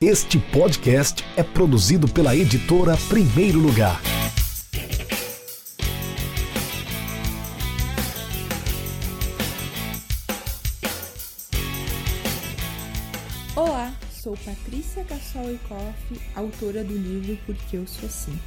Este podcast é produzido pela editora Primeiro Lugar. Olá, sou Patrícia Cassol Koff, autora do livro Porque Eu Sou Assim.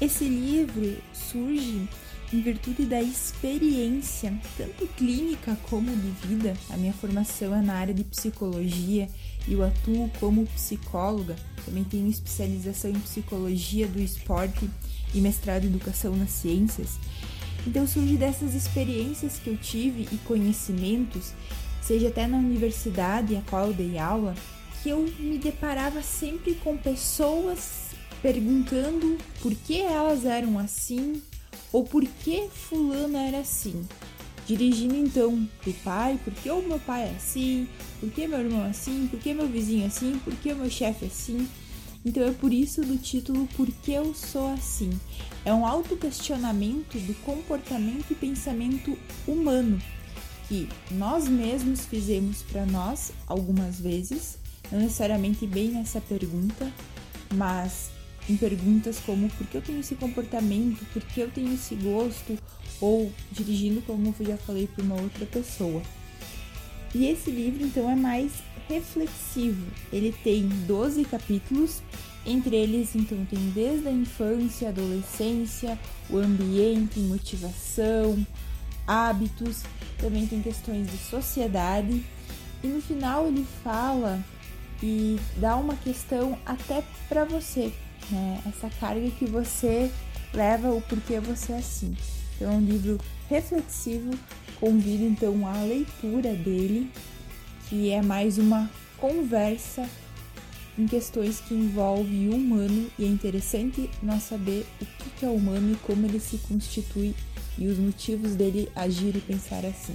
Esse livro surge em virtude da experiência, tanto clínica como de vida. A minha formação é na área de psicologia eu atuo como psicóloga. Também tenho especialização em psicologia do esporte e mestrado em educação nas ciências. Então surge dessas experiências que eu tive e conhecimentos, seja até na universidade a qual eu dei aula, que eu me deparava sempre com pessoas perguntando por que elas eram assim ou por que fulano era assim. Dirigindo então pro pai, por que o meu pai é assim, por que meu irmão é assim, por que meu vizinho é assim, por que meu chefe é assim. Então é por isso do título Por que eu sou assim? É um autoquestionamento do comportamento e pensamento humano que nós mesmos fizemos para nós algumas vezes, não necessariamente bem nessa pergunta, mas em perguntas como por que eu tenho esse comportamento, por que eu tenho esse gosto, ou dirigindo, como eu já falei, para uma outra pessoa. E esse livro então é mais reflexivo. Ele tem 12 capítulos, entre eles então tem desde a infância, adolescência, o ambiente, motivação, hábitos, também tem questões de sociedade. E no final ele fala e dá uma questão até para você, né? Essa carga que você leva o porquê você é assim. Então é um livro reflexivo, convido então a leitura dele, que é mais uma conversa em questões que envolvem o humano e é interessante nós saber o que é humano e como ele se constitui e os motivos dele agir e pensar assim.